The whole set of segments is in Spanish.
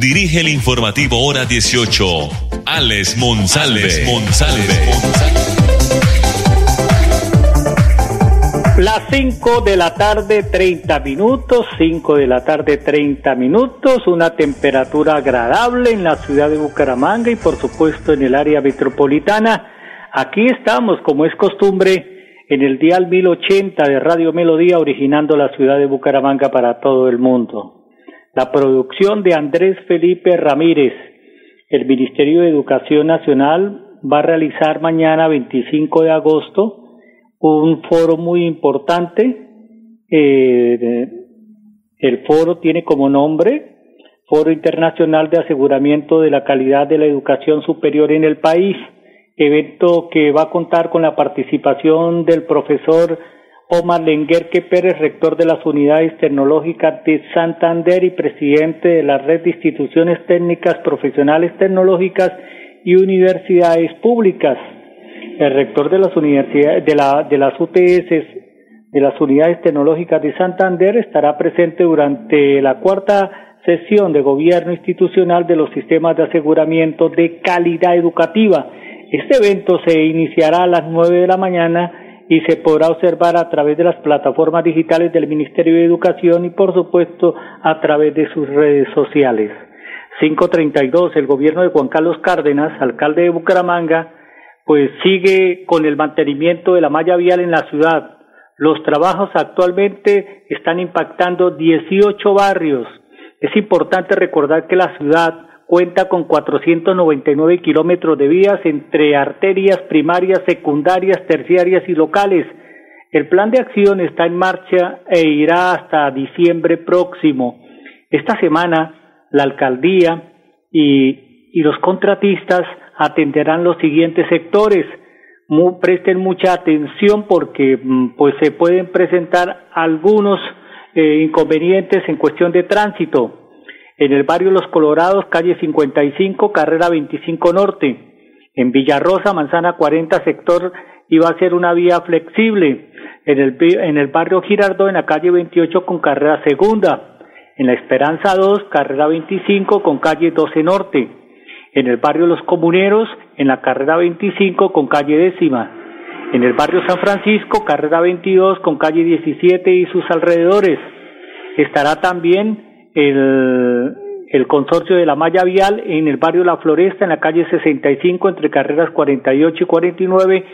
dirige el informativo Hora 18, Alex Monsalve. Las 5 de la tarde, 30 minutos, 5 de la tarde, 30 minutos, una temperatura agradable en la ciudad de Bucaramanga y por supuesto en el área metropolitana. Aquí estamos, como es costumbre, en el dial 1080 de Radio Melodía, originando la ciudad de Bucaramanga para todo el mundo. La producción de Andrés Felipe Ramírez. El Ministerio de Educación Nacional va a realizar mañana 25 de agosto un foro muy importante. Eh, el foro tiene como nombre Foro Internacional de Aseguramiento de la Calidad de la Educación Superior en el país, evento que va a contar con la participación del profesor Omar Lenguerque Pérez, rector de las unidades tecnológicas de Santander y presidente de la red de instituciones técnicas profesionales tecnológicas y universidades públicas el rector de las universidades, de, la, de las UTS, de las unidades tecnológicas de Santander, estará presente durante la cuarta sesión de gobierno institucional de los sistemas de aseguramiento de calidad educativa. Este evento se iniciará a las nueve de la mañana y se podrá observar a través de las plataformas digitales del Ministerio de Educación y por supuesto a través de sus redes sociales. 532, el gobierno de Juan Carlos Cárdenas, alcalde de Bucaramanga, pues sigue con el mantenimiento de la malla vial en la ciudad. Los trabajos actualmente están impactando 18 barrios. Es importante recordar que la ciudad cuenta con 499 kilómetros de vías entre arterias primarias, secundarias, terciarias y locales. El plan de acción está en marcha e irá hasta diciembre próximo. Esta semana, la alcaldía y, y los contratistas atenderán los siguientes sectores. presten mucha atención porque mm, pues se pueden presentar algunos eh, inconvenientes en cuestión de tránsito. En el barrio Los Colorados, calle 55, carrera 25 norte. En Villarrosa, manzana 40, sector iba a ser una vía flexible. En el, en el barrio Girardot, en la calle 28 con carrera segunda. En la Esperanza 2, carrera 25 con calle 12 norte en el barrio Los Comuneros, en la carrera 25 con calle décima, en el barrio San Francisco, carrera 22 con calle 17 y sus alrededores. Estará también el, el consorcio de la malla vial en el barrio La Floresta, en la calle 65, entre carreras 48 y 49,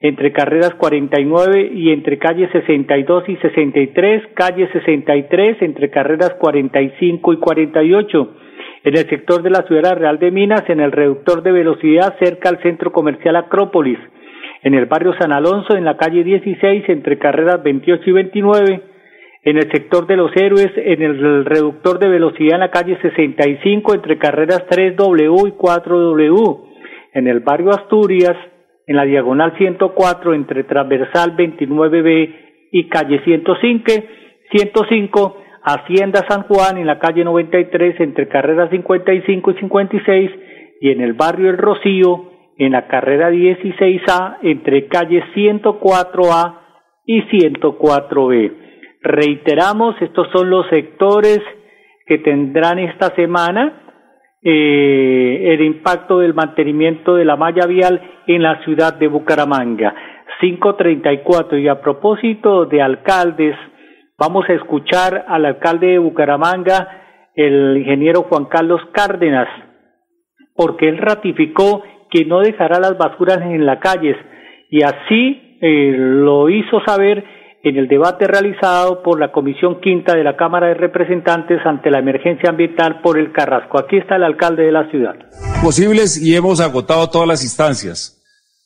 entre carreras 49 y entre calle 62 y 63, calle 63, entre carreras 45 y 48 en el sector de la Ciudad Real de Minas, en el reductor de velocidad cerca al centro comercial Acrópolis, en el barrio San Alonso, en la calle 16, entre carreras 28 y 29, en el sector de los héroes, en el reductor de velocidad en la calle 65, entre carreras 3W y 4W, en el barrio Asturias, en la diagonal 104, entre transversal 29B y calle 105, 105 Hacienda San Juan en la calle 93 entre carreras 55 y 56 y en el barrio El Rocío en la carrera 16A entre calle 104A y 104B. Reiteramos, estos son los sectores que tendrán esta semana eh, el impacto del mantenimiento de la malla vial en la ciudad de Bucaramanga. 534 y a propósito de alcaldes Vamos a escuchar al alcalde de Bucaramanga, el ingeniero Juan Carlos Cárdenas, porque él ratificó que no dejará las basuras en las calles y así eh, lo hizo saber en el debate realizado por la Comisión Quinta de la Cámara de Representantes ante la emergencia ambiental por el Carrasco. Aquí está el alcalde de la ciudad. Posibles y hemos agotado todas las instancias.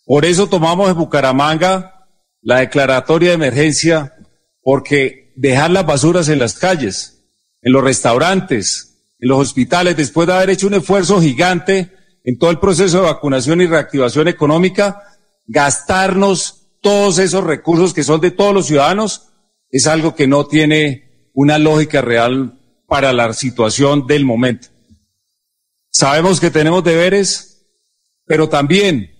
Por eso tomamos en Bucaramanga la declaratoria de emergencia porque dejar las basuras en las calles, en los restaurantes, en los hospitales, después de haber hecho un esfuerzo gigante en todo el proceso de vacunación y reactivación económica, gastarnos todos esos recursos que son de todos los ciudadanos es algo que no tiene una lógica real para la situación del momento. Sabemos que tenemos deberes, pero también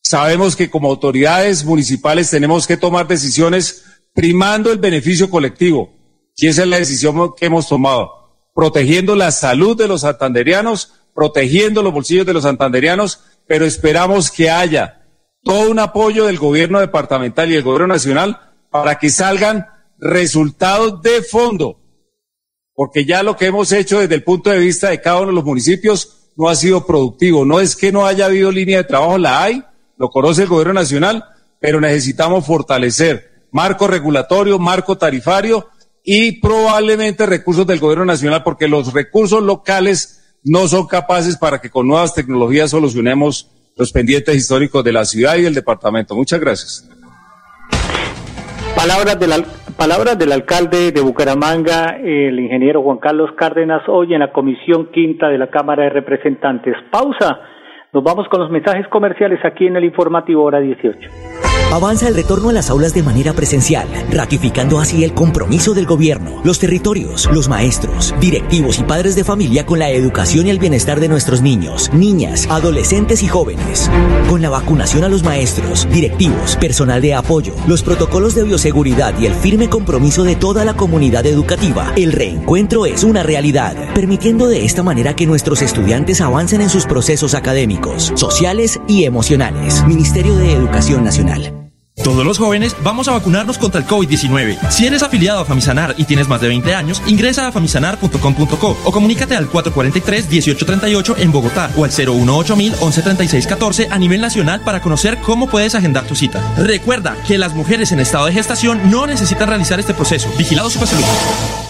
sabemos que como autoridades municipales tenemos que tomar decisiones primando el beneficio colectivo. Y esa es la decisión que hemos tomado, protegiendo la salud de los santanderianos, protegiendo los bolsillos de los santanderianos, pero esperamos que haya todo un apoyo del gobierno departamental y del gobierno nacional para que salgan resultados de fondo, porque ya lo que hemos hecho desde el punto de vista de cada uno de los municipios no ha sido productivo. No es que no haya habido línea de trabajo, la hay, lo conoce el gobierno nacional, pero necesitamos fortalecer marco regulatorio, marco tarifario y probablemente recursos del gobierno nacional, porque los recursos locales no son capaces para que con nuevas tecnologías solucionemos los pendientes históricos de la ciudad y del departamento. Muchas gracias. Palabras del, palabras del alcalde de Bucaramanga, el ingeniero Juan Carlos Cárdenas, hoy en la Comisión Quinta de la Cámara de Representantes. Pausa. Nos vamos con los mensajes comerciales aquí en el informativo hora 18. Avanza el retorno a las aulas de manera presencial, ratificando así el compromiso del gobierno, los territorios, los maestros, directivos y padres de familia con la educación y el bienestar de nuestros niños, niñas, adolescentes y jóvenes. Con la vacunación a los maestros, directivos, personal de apoyo, los protocolos de bioseguridad y el firme compromiso de toda la comunidad educativa, el reencuentro es una realidad, permitiendo de esta manera que nuestros estudiantes avancen en sus procesos académicos, sociales y emocionales. Ministerio de Educación Nacional. Todos los jóvenes vamos a vacunarnos contra el COVID-19. Si eres afiliado a Famisanar y tienes más de 20 años, ingresa a famisanar.com.co o comunícate al 443-1838 en Bogotá o al 018 113614 a nivel nacional para conocer cómo puedes agendar tu cita. Recuerda que las mujeres en estado de gestación no necesitan realizar este proceso. Vigilado Supersalud.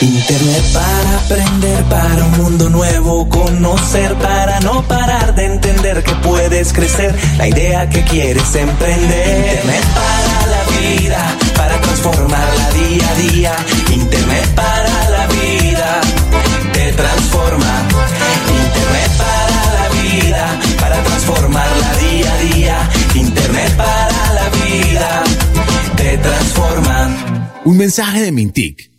Internet para aprender, para un mundo nuevo, conocer, para no parar de entender que puedes crecer, la idea que quieres emprender. Internet para la vida, para transformarla día a día. Internet para la vida, te transforma. Internet para la vida, para transformarla día a día. Internet para la vida, te transforma. Un mensaje de Mintic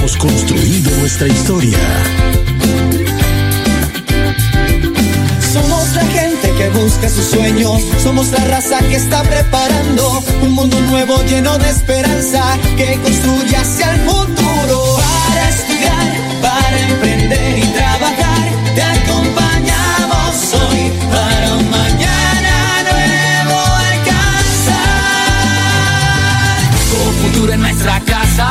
Hemos construido nuestra historia. Somos la gente que busca sus sueños, somos la raza que está preparando un mundo nuevo lleno de esperanza que construye hacia el futuro. Para estudiar, para emprender y trabajar, te acompañamos hoy para un mañana nuevo alcanzar. Con futuro en nuestra casa,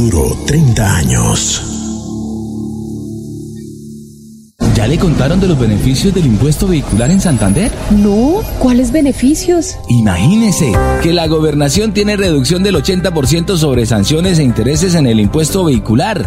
Futuro 30 años. ¿Ya le contaron de los beneficios del impuesto vehicular en Santander? No, ¿cuáles beneficios? Imagínese que la gobernación tiene reducción del 80% sobre sanciones e intereses en el impuesto vehicular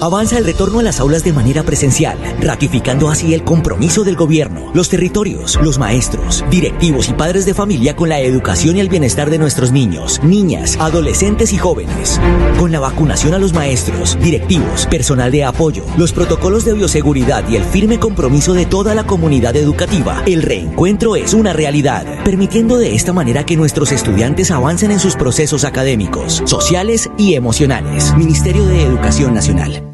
Avanza el retorno a las aulas de manera presencial, ratificando así el compromiso del gobierno, los territorios, los maestros, directivos y padres de familia con la educación y el bienestar de nuestros niños, niñas, adolescentes y jóvenes. Con la vacunación a los maestros, directivos, personal de apoyo, los protocolos de bioseguridad y el firme compromiso de toda la comunidad educativa, el reencuentro es una realidad, permitiendo de esta manera que nuestros estudiantes avancen en sus procesos académicos, sociales y emocionales. Ministerio de Educación Nacional.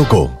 Punto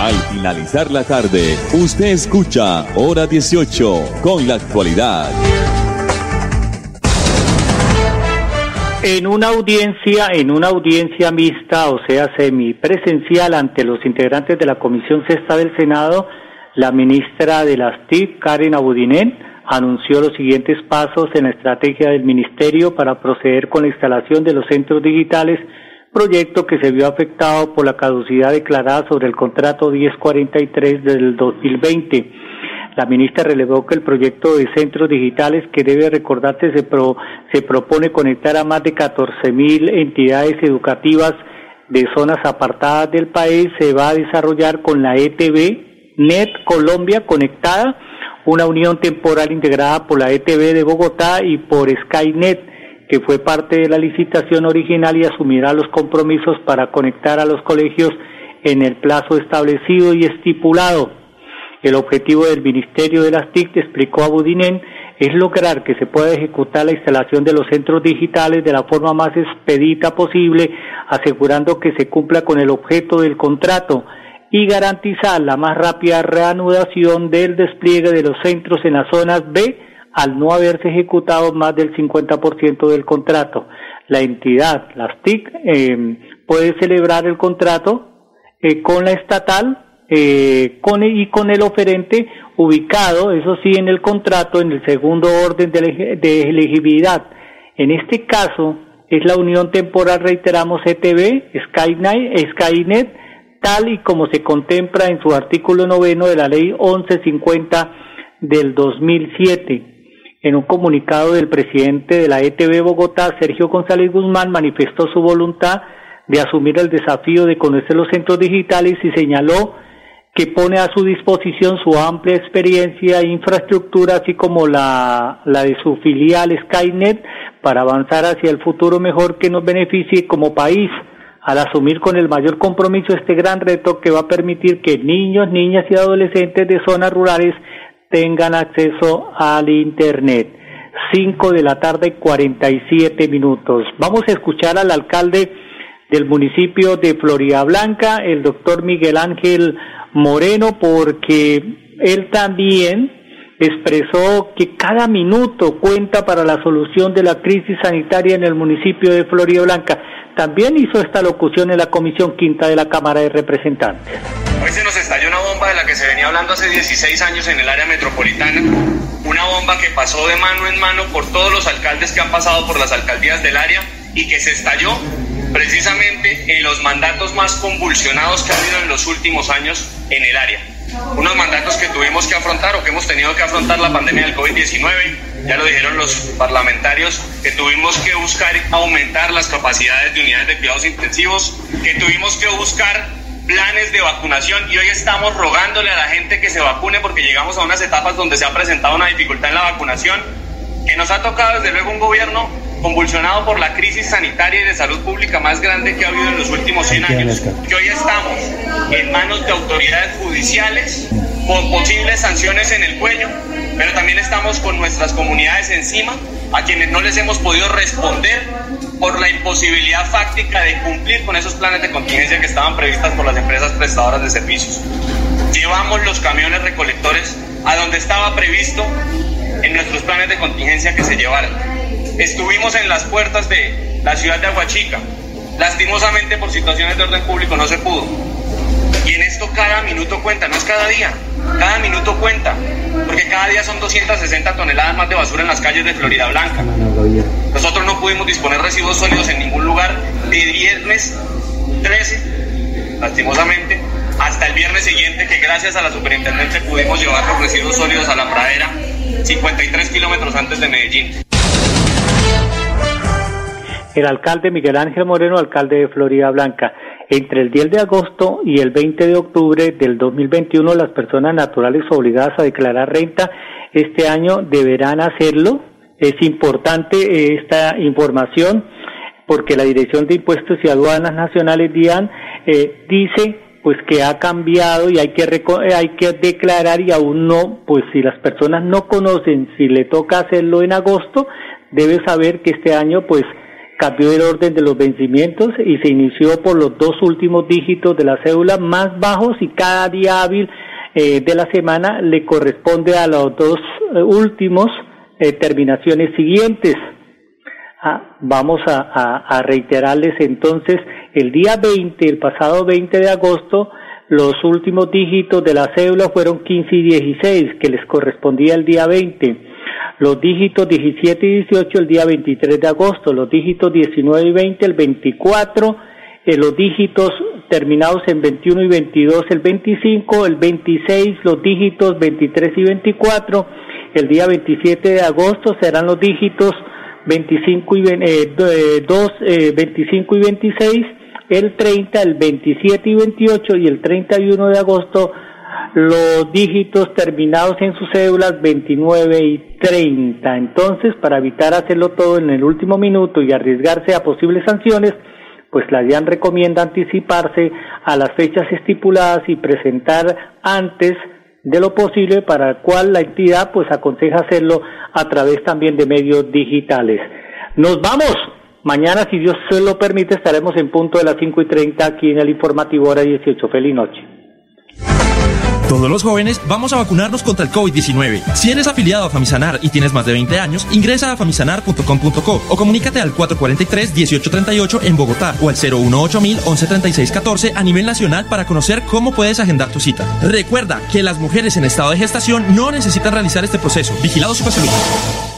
Al finalizar la tarde, usted escucha Hora 18 con la actualidad. En una audiencia, en una audiencia mixta, o sea, semipresencial ante los integrantes de la Comisión Sexta del Senado, la ministra de las TIC, Karen Abudinen, anunció los siguientes pasos en la estrategia del ministerio para proceder con la instalación de los centros digitales proyecto que se vio afectado por la caducidad declarada sobre el contrato 1043 del 2020. La ministra relevó que el proyecto de centros digitales, que debe recordarse se, pro, se propone conectar a más de 14 mil entidades educativas de zonas apartadas del país, se va a desarrollar con la ETV Net Colombia Conectada, una unión temporal integrada por la ETV de Bogotá y por Skynet que fue parte de la licitación original y asumirá los compromisos para conectar a los colegios en el plazo establecido y estipulado. El objetivo del Ministerio de las TIC, explicó a es lograr que se pueda ejecutar la instalación de los centros digitales de la forma más expedita posible, asegurando que se cumpla con el objeto del contrato y garantizar la más rápida reanudación del despliegue de los centros en las zonas B al no haberse ejecutado más del 50% del contrato. La entidad, las TIC, eh, puede celebrar el contrato eh, con la estatal eh, con, y con el oferente ubicado, eso sí, en el contrato, en el segundo orden de, de elegibilidad. En este caso, es la unión temporal, reiteramos, ETV, Skynet, Skynet, tal y como se contempla en su artículo noveno de la ley 1150 del 2007. En un comunicado del presidente de la ETV Bogotá, Sergio González Guzmán, manifestó su voluntad de asumir el desafío de conocer los centros digitales y señaló que pone a su disposición su amplia experiencia e infraestructura, así como la, la de su filial Skynet, para avanzar hacia el futuro mejor que nos beneficie como país al asumir con el mayor compromiso este gran reto que va a permitir que niños, niñas y adolescentes de zonas rurales tengan acceso al Internet. 5 de la tarde, 47 minutos. Vamos a escuchar al alcalde del municipio de Florida Blanca, el doctor Miguel Ángel Moreno, porque él también expresó que cada minuto cuenta para la solución de la crisis sanitaria en el municipio de Florida Blanca. También hizo esta locución en la Comisión Quinta de la Cámara de Representantes. Hoy se nos estalló una bomba de la que se venía hablando hace 16 años en el área metropolitana, una bomba que pasó de mano en mano por todos los alcaldes que han pasado por las alcaldías del área y que se estalló precisamente en los mandatos más convulsionados que ha habido en los últimos años en el área. Unos mandatos que tuvimos que afrontar o que hemos tenido que afrontar la pandemia del COVID-19, ya lo dijeron los parlamentarios, que tuvimos que buscar aumentar las capacidades de unidades de cuidados intensivos, que tuvimos que buscar planes de vacunación y hoy estamos rogándole a la gente que se vacune porque llegamos a unas etapas donde se ha presentado una dificultad en la vacunación, que nos ha tocado desde luego un gobierno convulsionado por la crisis sanitaria y de salud pública más grande que ha habido en los últimos 100 años, que hoy estamos en manos de autoridades judiciales con posibles sanciones en el cuello, pero también estamos con nuestras comunidades encima, a quienes no les hemos podido responder por la imposibilidad fáctica de cumplir con esos planes de contingencia que estaban previstas por las empresas prestadoras de servicios. Llevamos los camiones recolectores a donde estaba previsto en nuestros planes de contingencia que se llevaran. Estuvimos en las puertas de la ciudad de Aguachica. Lastimosamente por situaciones de orden público no se pudo. Y en esto cada minuto cuenta, no es cada día, cada minuto cuenta, porque cada día son 260 toneladas más de basura en las calles de Florida Blanca. Nosotros no pudimos disponer residuos sólidos en ningún lugar de viernes 13, lastimosamente, hasta el viernes siguiente que gracias a la superintendencia pudimos llevar los residuos sólidos a la pradera 53 kilómetros antes de Medellín. El alcalde Miguel Ángel Moreno, alcalde de Florida Blanca. Entre el 10 de agosto y el 20 de octubre del 2021, las personas naturales obligadas a declarar renta este año deberán hacerlo. Es importante eh, esta información porque la Dirección de Impuestos y Aduanas Nacionales, DIAN, eh, dice pues que ha cambiado y hay que eh, hay que declarar y aún no, pues si las personas no conocen si le toca hacerlo en agosto, debe saber que este año pues cambió el orden de los vencimientos y se inició por los dos últimos dígitos de la cédula más bajos y cada día hábil eh, de la semana le corresponde a los dos eh, últimos eh, terminaciones siguientes. Ah, vamos a, a, reiterarles entonces el día 20, el pasado 20 de agosto, los últimos dígitos de la cédula fueron 15 y 16, que les correspondía el día 20 los dígitos 17 y 18 el día 23 de agosto, los dígitos 19 y 20 el 24, eh, los dígitos terminados en 21 y 22 el 25, el 26 los dígitos 23 y 24, el día 27 de agosto serán los dígitos 25 y eh, 2, eh, 25 y 26, el 30, el 27 y 28 y el 31 de agosto los dígitos terminados en sus cédulas 29 y 30. Entonces, para evitar hacerlo todo en el último minuto y arriesgarse a posibles sanciones, pues la DIAN recomienda anticiparse a las fechas estipuladas y presentar antes de lo posible, para el cual la entidad pues aconseja hacerlo a través también de medios digitales. Nos vamos. Mañana, si Dios se lo permite, estaremos en punto de las 5 y 30 aquí en el informativo hora 18. Feliz noche. Todos los jóvenes vamos a vacunarnos contra el COVID-19. Si eres afiliado a Famisanar y tienes más de 20 años, ingresa a famisanar.com.co o comunícate al 443-1838 en Bogotá o al 018 113614 a nivel nacional para conocer cómo puedes agendar tu cita. Recuerda que las mujeres en estado de gestación no necesitan realizar este proceso. Vigilado su salud.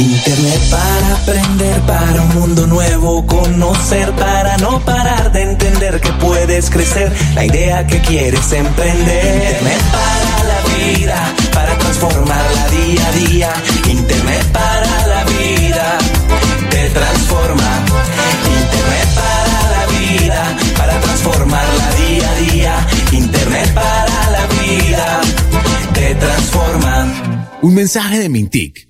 Internet para aprender, para un mundo nuevo, conocer, para no parar de entender que puedes crecer, la idea que quieres emprender. Internet para la vida, para transformarla día a día. Internet para la vida, te transforma. Internet para la vida, para transformarla día a día. Internet para la vida, te transforma. Un mensaje de Mintic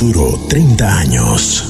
Futuro 30 años.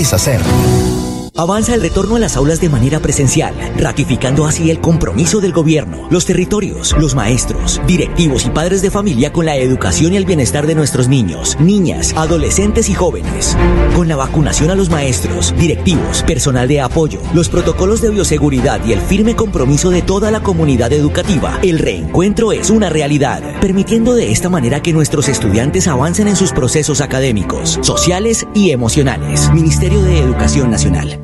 es hacer. Avanza el retorno a las aulas de manera presencial, ratificando así el compromiso del gobierno, los territorios, los maestros, directivos y padres de familia con la educación y el bienestar de nuestros niños, niñas, adolescentes y jóvenes. Con la vacunación a los maestros, directivos, personal de apoyo, los protocolos de bioseguridad y el firme compromiso de toda la comunidad educativa, el reencuentro es una realidad, permitiendo de esta manera que nuestros estudiantes avancen en sus procesos académicos, sociales y emocionales. Ministerio de Educación Nacional.